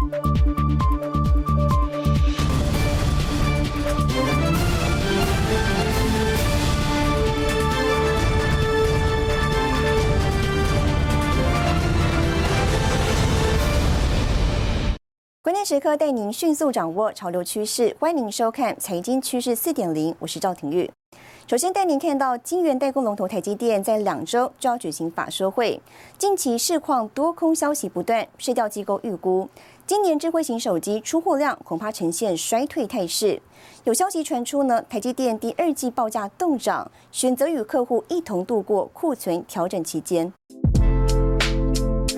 关键时刻带您迅速掌握潮流趋势，欢迎您收看《财经趋势四点零》，我是赵廷玉。首先带您看到晶圆代工龙头台积电在两周就要举行法说会，近期市况多空消息不断，市调机构预估今年智慧型手机出货量恐怕呈现衰退态势。有消息传出呢，台积电第二季报价动涨，选择与客户一同度过库存调整期间。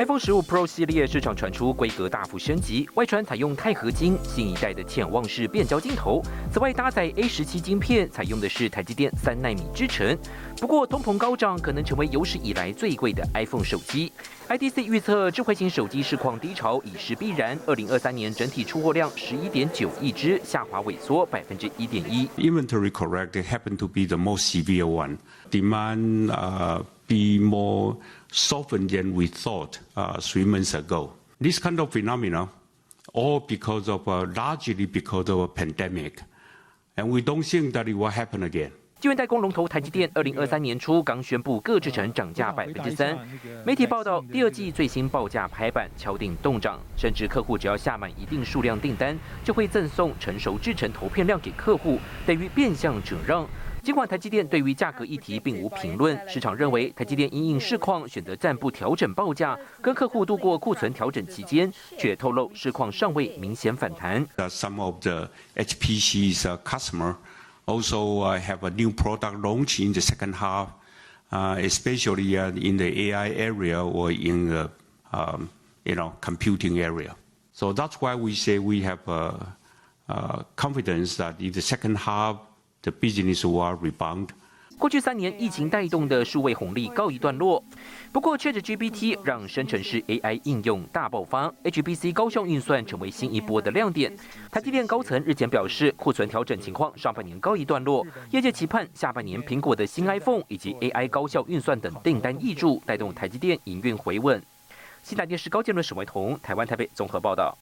iPhone 十五 Pro 系列市场传出规格大幅升级，外传采用钛合金新一代的潜望式变焦镜头。此外，搭载 A 十七晶片，采用的是台积电三纳米制程。不过，通膨高涨可能成为有史以来最贵的 iPhone 手机。IDC 预测，智慧型手机市况低潮已是必然。二零二三年整体出货量十一点九亿只，下滑萎缩百分之一点一。Inventory correct happened to be the most severe one. Demand uh be more softened than we thought uh, three months ago. This kind of phenomena, all because of uh, largely because of a pandemic, and we don't think that it will happen again. 晶圆代工龙头台积电，二零二三年初刚宣布各制程涨价百分之三。媒体报道，第二季最新报价拍板敲定动涨，甚至客户只要下满一定数量订单，就会赠送成熟制程投片量给客户，等于变相折让。尽管台积电对于价格议题并无评论，市场认为台积电因应市况选择暂不调整报价，跟客户度过库存调整期间，却透露市况尚未明显反弹。Some of the HPC's customer also have a new product launch in the second half, especially in the AI area or in the you know computing area. So that's why we say we have a confidence that in the second half. The business will rebound. 过去三年疫情带动的数位红利告一段落，不过 ChatGPT 让生成式 AI 应用大爆发，HPC 高效运算成为新一波的亮点。台积电高层日前表示，库存调整情况上半年告一段落，业界期盼下半年苹果的新 iPhone 以及 AI 高效运算等订单挹注，带动台积电营运回稳。新台电视高建伦、沈维彤，台湾台北综合报道。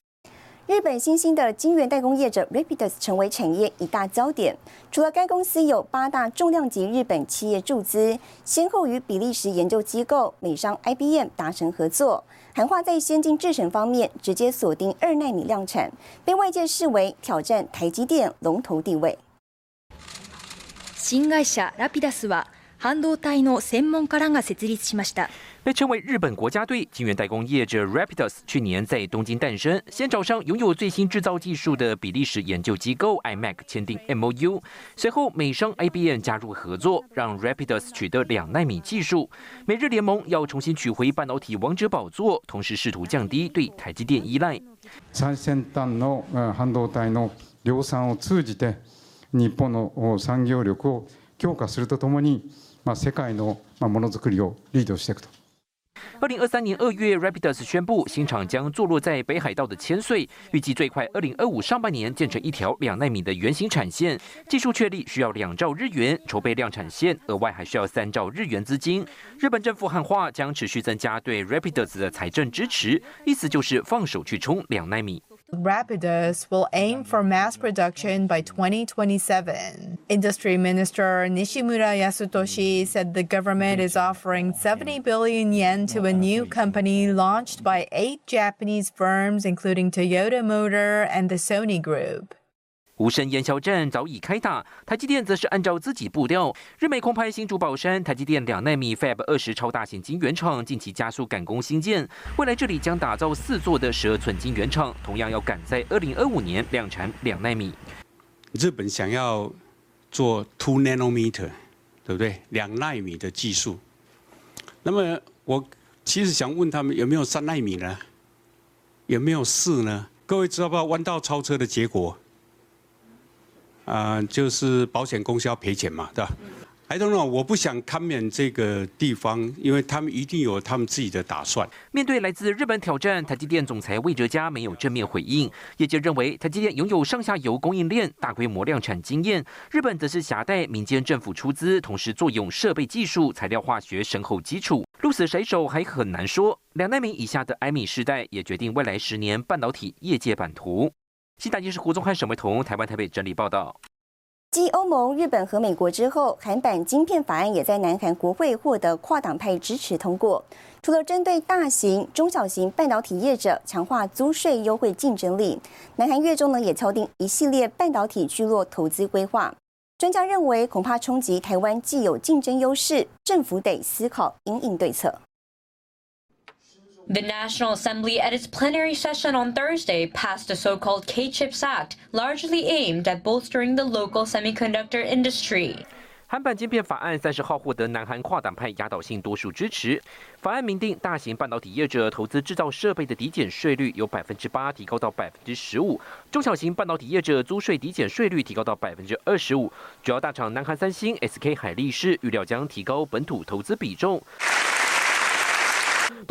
日本新兴的晶圆代工业者 Rapidus 成为产业一大焦点。除了该公司有八大重量级日本企业注资，先后与比利时研究机构美商 IBM 达成合作，含话在先进制程方面直接锁定二纳米量产，被外界视为挑战台积电龙头地位。新会社 Rapidus は半導体の専門家らが設立しました。被称为日本国家队，晶圆代工业者 Rapidus 去年在东京诞生，先找上拥有最新制造技术的比利时研究机构 IMEC 签订 MOU，随后美商 IBM 加入合作，让 Rapidus 取得两纳米技术。美日联盟要重新取回半导体王者宝座，同时试图降低对台积电依赖。最先端の半導体の量産を通じて日本の産業力を強化するとともに、 まあ世界のものづくりをリードしていくと。二零二三年二月，Rapidus 宣布新厂将坐落在北海道的千岁，预计最快二零二五上半年建成一条两纳米的圆形产线。技术确立需要两兆日元，筹备量产线额外还需要三兆日元资金。日本政府汉化将持续增加对 Rapidus 的财政支持，意思就是放手去冲两纳米。 Rapidus will aim for mass production by 2027. Industry Minister Nishimura Yasutoshi said the government is offering 70 billion yen to a new company launched by eight Japanese firms, including Toyota Motor and the Sony Group. 无声烟硝战早已开打，台积电则是按照自己步调。日美空拍新竹宝山台积电两纳米 Fab 二十超大型晶圆厂近期加速赶工新建，未来这里将打造四座的十二寸晶圆厂，同样要赶在二零二五年量产两纳米。日本想要做 two nanometer，对不对？两纳米的技术。那么我其实想问他们有没有三纳米呢？有没有四呢？各位知道不知道弯道超车的结果？啊，就是保险公司要赔钱嘛，对吧？I don't know，我不想看免这个地方，因为他们一定有他们自己的打算。面对来自日本挑战，台积电总裁魏哲嘉没有正面回应。业界认为，台积电拥有上下游供应链大规模量产经验，日本则是挟带民间政府出资，同时作用设备技术、材料化学深厚基础，鹿死谁手还很难说。两奈米以下的埃米世代也决定未来十年半导体业界版图。新台记是胡宗汉、沈维彤，台湾台北整理报道。继欧盟、日本和美国之后，韩版晶片法案也在南韩国会获得跨党派支持通过。除了针对大型、中小型半导体业者强化租税优惠竞争力，南韩月中呢也敲定一系列半导体聚落投资规划。专家认为，恐怕冲击台湾既有竞争优势，政府得思考应应对策。The National Assembly at its plenary session on Thursday passed a so-called K-CHIPS Act, largely aimed at bolstering the local semiconductor industry. 韩版晶片法案三十号获得南韩跨党派压倒性多数支持。法案明定，大型半导体业者投资制造设备的抵减税率由百分之八提高到百分之十五，中小型半导体业者租税抵减税率提高到百分之二十五。主要大厂南韩三星、SK 海力士预料将提高本土投资比重。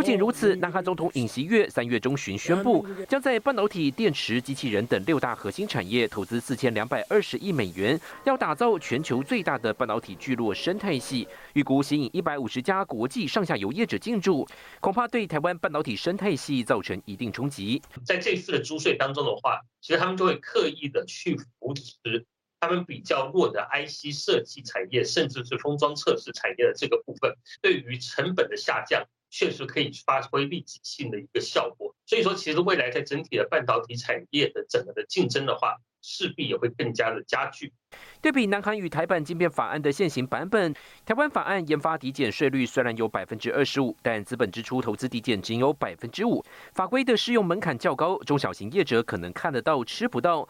不仅如此，南韩总统尹锡月三月中旬宣布，将在半导体、电池、机器人等六大核心产业投资四千两百二十亿美元，要打造全球最大的半导体聚落生态系，预估吸引一百五十家国际上下游业者进驻，恐怕对台湾半导体生态系造成一定冲击。在这次的租税当中的话，其实他们就会刻意的去扶持他们比较弱的 IC 设计产业，甚至是封装测试产业的这个部分，对于成本的下降。确实可以发挥立即性的一个效果，所以说其实未来在整体的半导体产业的整个的竞争的话，势必也会更加的加剧。对比南韩与台版晶片法案的现行版本，台湾法案研发抵减税率虽然有百分之二十五，但资本支出投资抵减仅有百分之五，法规的适用门槛较高，中小型业者可能看得到吃不到。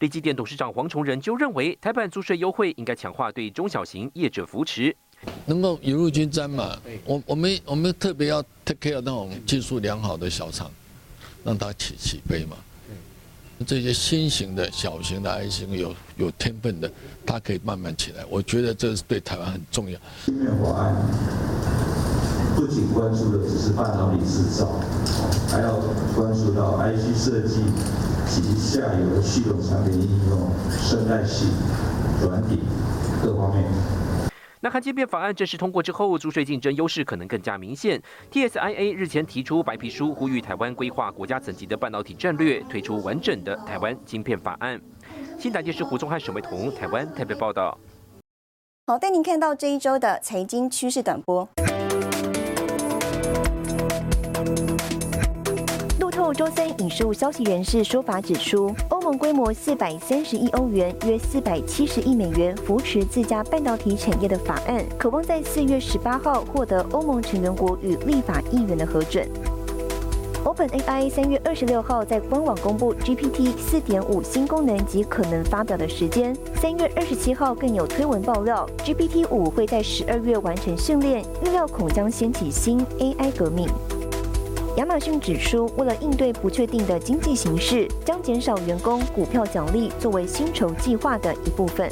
立基电董事长黄崇仁就认为，台版租税优惠应该强化对中小型业者扶持。能够雨露均沾嘛？我我们我们特别要 take care 那种技术良好的小厂，让它起起飞嘛。这些新型的小型的 I 型有有天分的，它可以慢慢起来。我觉得这是对台湾很重要。芯片法案不仅关注的只是半导体制造，还要关注到 IC 设计及下游的系统产品应用、生态系、软体各方面。南韩晶片法案正式通过之后，租税竞争优势可能更加明显。TSIA 日前提出白皮书，呼吁台湾规划国家层级的半导体战略，推出完整的台湾晶片法案。新台电视胡宗汉、沈维彤，台湾台北报道。好，带您看到这一周的财经趋势短波。周三引述消息人士说法指出，欧盟规模四百三十亿欧元（约四百七十亿美元）扶持自家半导体产业的法案，渴望在四月十八号获得欧盟成员国与立法议员的核准。OpenAI 三月二十六号在官网公布 GPT 四点五新功能及可能发表的时间。三月二十七号更有推文爆料，GPT 五会在十二月完成训练，预料恐将掀起新 AI 革命。亚马逊指出，为了应对不确定的经济形势，将减少员工股票奖励作为薪酬计划的一部分。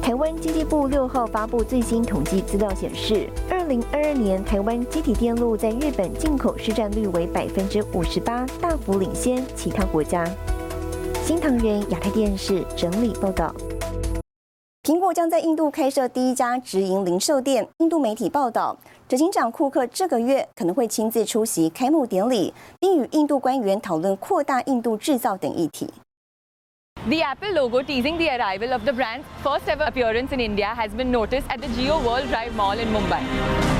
台湾经济部六号发布最新统计资料显示，二零二二年台湾机体电路在日本进口市占率为百分之五十八，大幅领先其他国家。新唐人亚太电视整理报道。苹果将在印度开设第一家直营零售店。印度媒体报道，执行长库克这个月可能会亲自出席开幕典礼，并与印度官员讨论扩大印度制造等议题。The Apple logo teasing the arrival of the brand's first ever appearance in India has been noticed at the Geo World Drive Mall in Mumbai.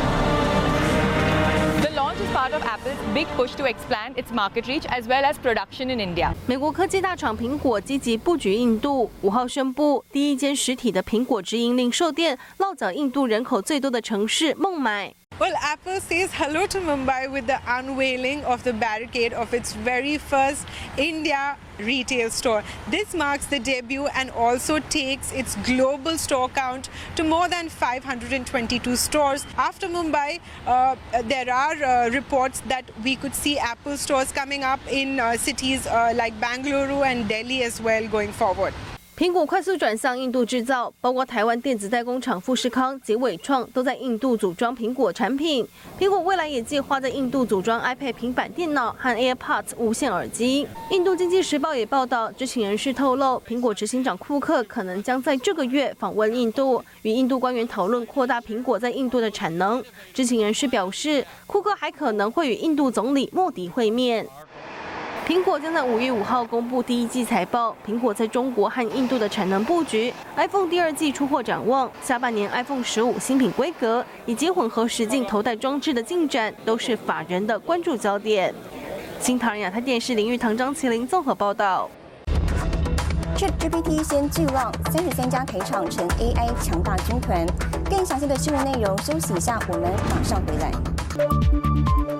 Part of Apple's big push to expand its market reach as well as production in India. 美国科技大厂苹果积极布局印度，五号宣布第一间实体的苹果直营零售店落脚印度人口最多的城市孟买。Well, Apple says hello to Mumbai with the unveiling of the barricade of its very first India retail store. This marks the debut and also takes its global store count to more than 522 stores. After Mumbai, uh, there are uh, reports that we could see Apple stores coming up in uh, cities uh, like Bangalore and Delhi as well going forward. 苹果快速转向印度制造，包括台湾电子代工厂富士康及伟创都在印度组装苹果产品。苹果未来也计划在印度组装 iPad 平板电脑和 AirPods 无线耳机。印度经济时报也报道，知情人士透露，苹果执行长库克可能将在这个月访问印度，与印度官员讨论扩大苹果在印度的产能。知情人士表示，库克还可能会与印度总理莫迪会面。苹果将在五月五号公布第一季财报。苹果在中国和印度的产能布局、iPhone 第二季出货展望、下半年 iPhone 十五新品规格以及混合实境头戴装置的进展，都是法人的关注焦点。新唐人亚太电视林玉堂、张麒麟综合报道。ChatGPT 先巨浪，三十三家台厂成 AI 强大军团。更详细的新闻内容，休息一下，我们马上回来。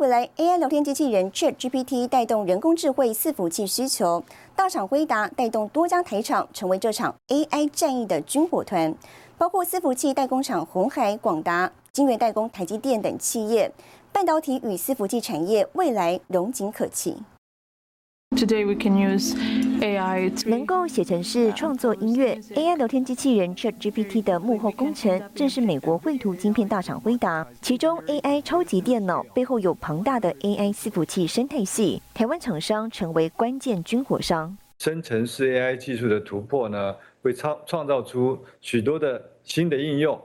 未来 AI 聊天机器人 ChatGPT 带动人工智慧伺服器需求，大厂辉达带动多家台厂成为这场 AI 战役的军火团，包括伺服器代工厂红海、广达、晶圆代工台积电等企业，半导体与伺服器产业未来荣景可期。Today we can use AI 能够写程式、创作音乐，AI 聊天机器人 ChatGPT 的幕后工程正是美国绘图晶片大厂辉达。其中 AI 超级电脑背后有庞大的 AI 伺服器生态系，台湾厂商成为关键军火商。生成式 AI 技术的突破呢，会创创造出许多的新的应用，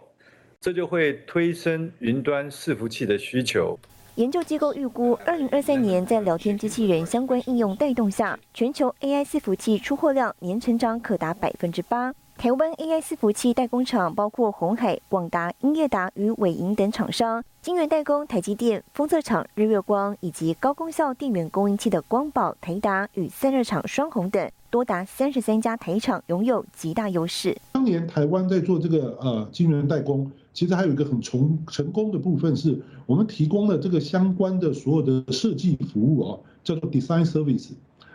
这就会推升云端伺服器的需求。研究机构预估，二零二三年在聊天机器人相关应用带动下，全球 AI 伺服器出货量年成长可达百分之八。台湾 AI 伺服器代工厂包括红海、广达、英业达与伟银等厂商，晶圆代工台积电、封测厂日月光，以及高功效电源供应器的光宝、台达与散热厂双虹等，多达三十三家台厂拥有极大优势。当年台湾在做这个呃晶圆代工。其实还有一个很成成功的部分，是我们提供了这个相关的所有的设计服务啊，叫做 design service，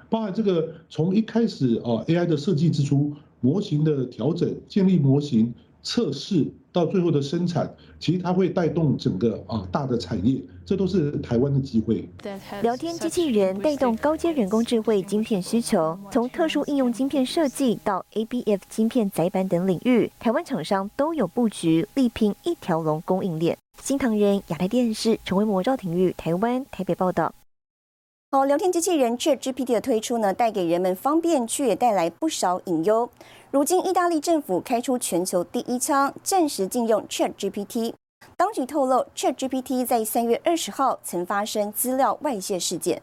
包含这个从一开始啊 AI 的设计之初，模型的调整、建立模型、测试到最后的生产，其实它会带动整个啊大的产业。这都是台湾的机会。聊天机器人带动高阶人工智慧晶片需求，从特殊应用晶片设计到 ABF 晶片载板等领域，台湾厂商都有布局，力拼一条龙供应链。新唐人亚太电视成为魔兆体育台湾台北报道。好，聊天机器人 ChatGPT 的推出呢，带给人们方便，却也带来不少隐忧。如今，意大利政府开出全球第一枪，暂时禁用 ChatGPT。当局透露，ChatGPT 在三月二十号曾发生资料外泄事件。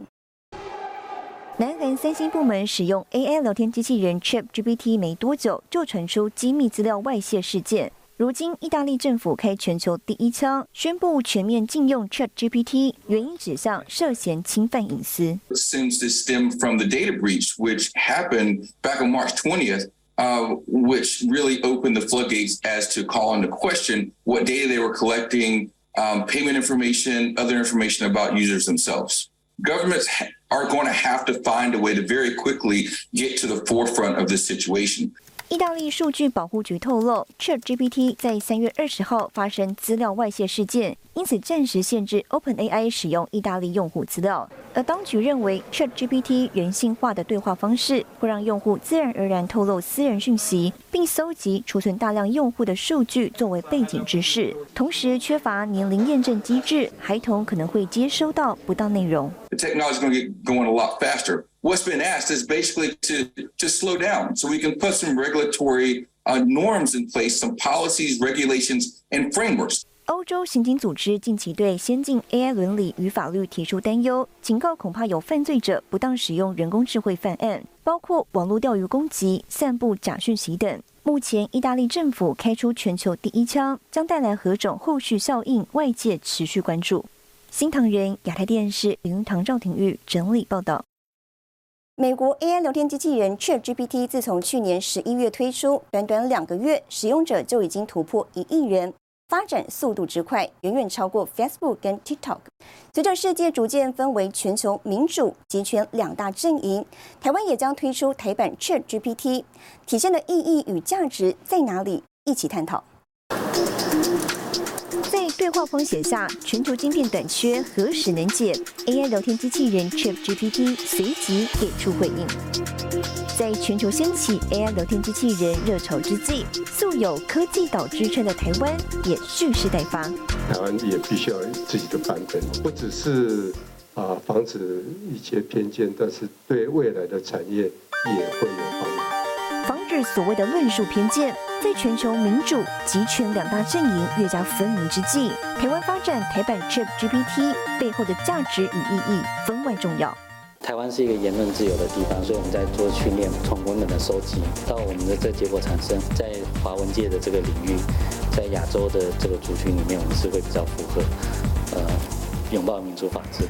南韩三星部门使用 AI 聊天机器人 ChatGPT 没多久，就传出机密资料外泄事件。如今，意大利政府开全球第一枪，宣布全面禁用 ChatGPT，原因指向涉嫌侵犯隐私。Since this stemmed from the data breach, which happened back on March 20th. Uh, which really opened the floodgates as to call into question what data they were collecting, um, payment information, other information about users themselves. Governments are going to have to find a way to very quickly get to the forefront of this situation. 意大利数据保护局透露，ChatGPT 在三月二十号发生资料外泄事件，因此暂时限制 OpenAI 使用意大利用户资料。而当局认为，ChatGPT 人性化的对话方式会让用户自然而然透露私人讯息，并搜集、储存大量用户的数据作为背景知识。同时，缺乏年龄验证机制，孩童可能会接收到不当内容。what's been asked is basically to to slow down so we can put some regulatory uh, norms in place, some policies, regulations, and frameworks. 欧洲刑警组织近期对先进 AI 伦理与法律提出担忧，警告恐怕有犯罪者不当使用人工智慧犯案，包括网络钓鱼攻击、散布假讯息等。目前，意大利政府开出全球第一枪，将带来何种后续效应？外界持续关注。 新唐人亚太电视林唐赵廷玉整理报道。美国 AI 聊天机器人 ChatGPT 自从去年十一月推出，短短两个月，使用者就已经突破一亿人。发展速度之快，远远超过 Facebook 跟 TikTok。随着世界逐渐分为全球民主、集权两大阵营，台湾也将推出台版 Chat GPT，体现的意义与价值在哪里？一起探讨。在对话框写下“全球晶片短缺何时能解 ”，AI 聊天机器人 ChatGPT 随即给出回应。在全球掀起 AI 聊天机器人热潮之际，素有科技岛之称的台湾也蓄势待发。台湾也必须要有自己的版本，不只是啊防止一些偏见，但是对未来的产业也会有帮助。防止所谓的论述偏见。在全球民主、集权两大阵营越加分明之际，台湾发展台版 Chat GPT 背后的价值与意义分外重要。台湾是一个言论自由的地方，所以我们在做训练，从文本的收集到我们的这结果产生，在华文界的这个领域，在亚洲的这个族群里面，我们是会比较符合，呃，拥抱民主法治。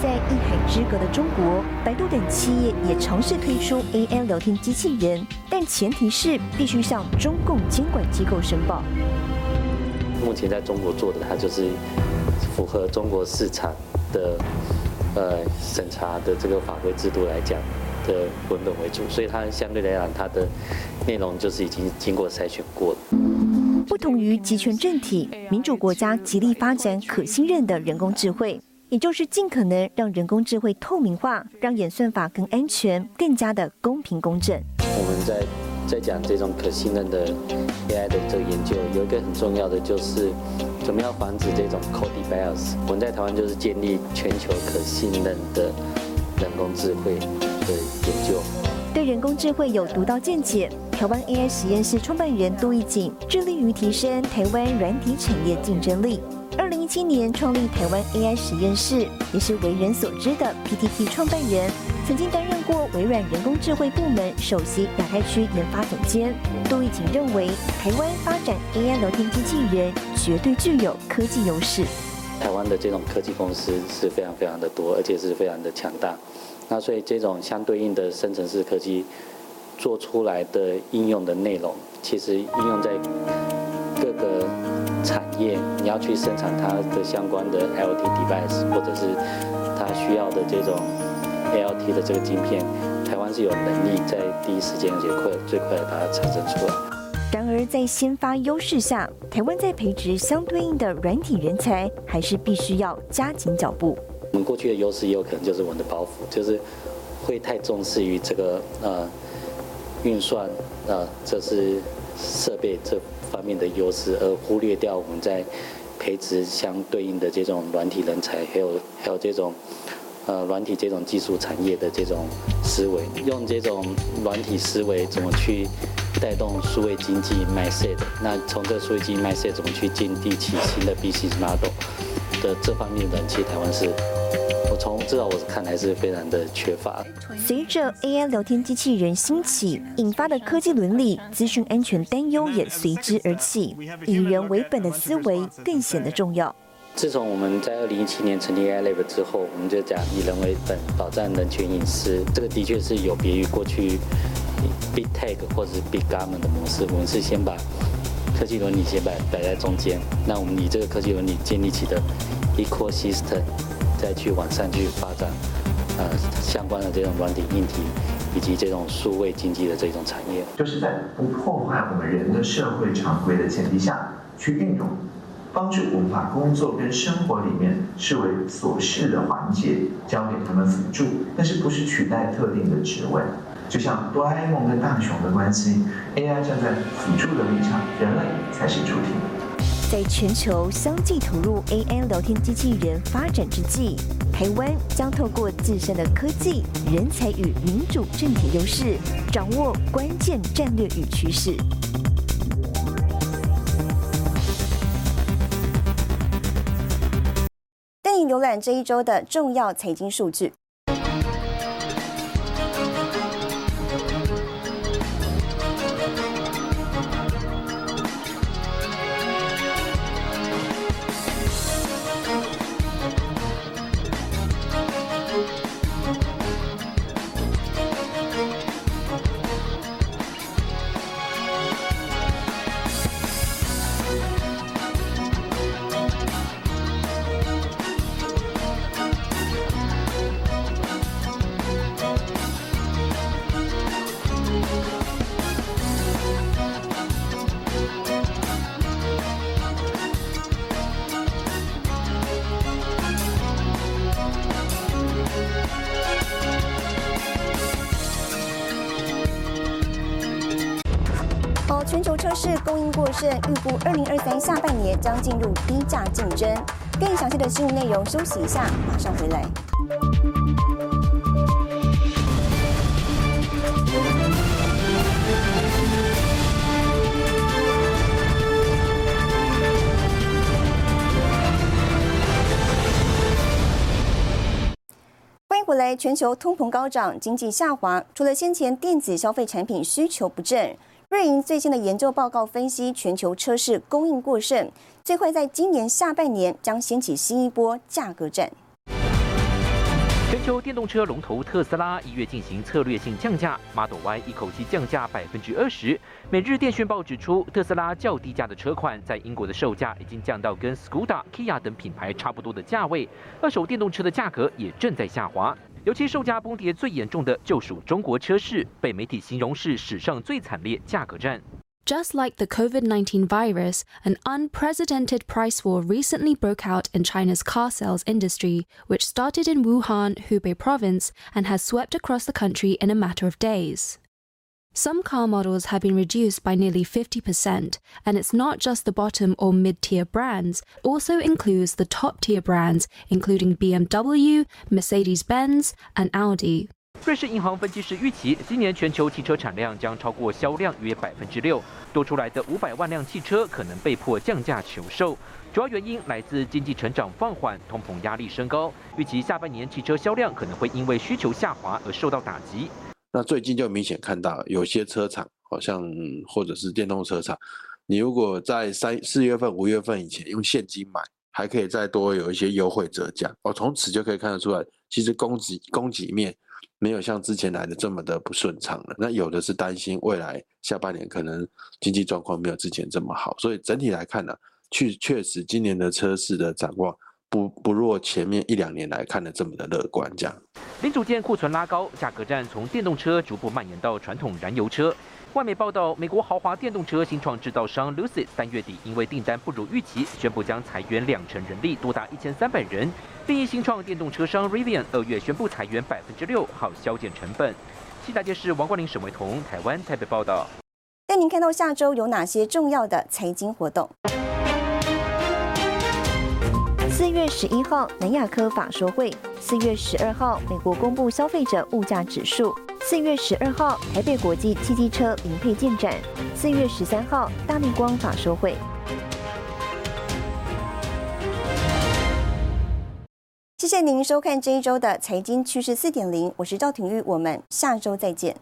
在一海之隔的中国，百度等企业也尝试推出 AI 聊天机器人，但前提是必须向中共监管机构申报。目前在中国做的，它就是符合中国市场的呃审查的这个法规制度来讲的文本为主，所以它相对来讲，它的内容就是已经经过筛选过了。不同于集权政体，民主国家极力发展可信任的人工智慧。也就是尽可能让人工智慧透明化，让演算法更安全、更加的公平公正。我们在在讲这种可信任的 AI 的这个研究，有一个很重要的就是怎么样防止这种 code bias。我们在台湾就是建立全球可信任的人工智慧的研究。对人工智慧有独到见解，台湾 AI 实验室创办人杜义景致力于提升台湾软体产业竞争力。二零一七年创立台湾 AI 实验室，也是为人所知的 PTT 创办人，曾经担任过微软人工智慧部门首席亚太区研发总监。杜义景认为，台湾发展 AI 聊天机器人绝对具有科技优势。台湾的这种科技公司是非常非常的多，而且是非常的强大。那所以这种相对应的生成式科技做出来的应用的内容，其实应用在各个。产业，你要去生产它的相关的 LT device，或者是它需要的这种 LT 的这个晶片，台湾是有能力在第一时间而且快最快的把它产生出来。然而，在先发优势下，台湾在培植相对应的软体人才，还是必须要加紧脚步。我们过去的优势也有可能就是我们的包袱，就是会太重视于这个呃运算呃，这是设备这。方面的优势，而忽略掉我们在培植相对应的这种软体人才，还有还有这种呃软体这种技术产业的这种思维，用这种软体思维怎么去带动数位经济卖 set？那从这数位经济卖 set 怎么去建立起新的 BC model 的这方面的，其实台湾是。从至少我看来是非常的缺乏。随着 AI 聊天机器人兴起，引发的科技伦理、资讯安全担忧也随之而起，以人为本的思维更显得重要。自从我们在二零一七年成立 AI Lab 之后，我们就讲以人为本，保障人权隐私。这个的确是有别于过去 Big Tech 或者是 Big Government 的模式。我们是先把科技伦理先摆摆在中间，那我们以这个科技伦理建立起的 Ecosystem。再去往上去发展，呃，相关的这种软体、硬体，以及这种数位经济的这种产业，就是在不破坏我们人的社会常规的前提下去运用，帮助我们把工作跟生活里面视为琐事的环节交给他们辅助，但是不是取代特定的职位。就像哆啦 A 梦跟大雄的关系，AI 站在辅助的立场，人类才是主体。在全球相继投入 AI 聊天机器人发展之际，台湾将透过自身的科技、人才与民主政体优势，掌握关键战略与趋势。带你浏览这一周的重要财经数据。全球车市供应过剩，预估二零二三下半年将进入低价竞争。更详细的新闻内容，休息一下，马上回来。欢迎回来。全球通膨高涨，经济下滑，除了先前电子消费产品需求不振，瑞银最新的研究报告分析，全球车市供应过剩，最快在今年下半年将掀起新一波价格战。全球电动车龙头特斯拉一月进行策略性降价，Model Y 一口气降价百分之二十。每日电讯报指出，特斯拉较低价的车款在英国的售价已经降到跟 Skoda、Kia 等品牌差不多的价位，二手电动车的价格也正在下滑。尤其售价崩跌最严重的就属中国车市，被媒体形容是史上最惨烈价格战。 Just like the COVID 19 virus, an unprecedented price war recently broke out in China's car sales industry, which started in Wuhan, Hubei province, and has swept across the country in a matter of days. Some car models have been reduced by nearly 50%, and it's not just the bottom or mid tier brands, it also includes the top tier brands, including BMW, Mercedes Benz, and Audi. 瑞士银行分析师预期，今年全球汽车产量将超过销量约百分之六，多出来的五百万辆汽车可能被迫降价求售。主要原因来自经济成长放缓、通膨压力升高，预期下半年汽车销量可能会因为需求下滑而受到打击。 那最近就明显看到有些车厂，好像或者是电动车厂，你如果在三四月份、五月份以前用现金买，还可以再多有一些优惠折价。哦，从此就可以看得出来，其实供给供给面没有像之前来的这么的不顺畅了。那有的是担心未来下半年可能经济状况没有之前这么好，所以整体来看呢，确确实今年的车市的展望不不若前面一两年来看的这么的乐观。这样，零组件库存拉高，价格战从电动车逐步蔓延到传统燃油车。外媒报道，美国豪华电动车新创制造商 Lucid 三月底因为订单不如预期，宣布将裁员两成人力，多达一千三百人。另一新创电动车商 Rivian 二月宣布裁员百分之六，好削减成本。西大电视王冠林、沈维彤，台湾台北报道。带您看到下周有哪些重要的财经活动。十一号，南亚科法说会；四月十二号，美国公布消费者物价指数；四月十二号，台北国际汽机车零配件展；四月十三号，大力光法说会。谢谢您收看这一周的财经趋势四点零，我是赵廷玉，我们下周再见。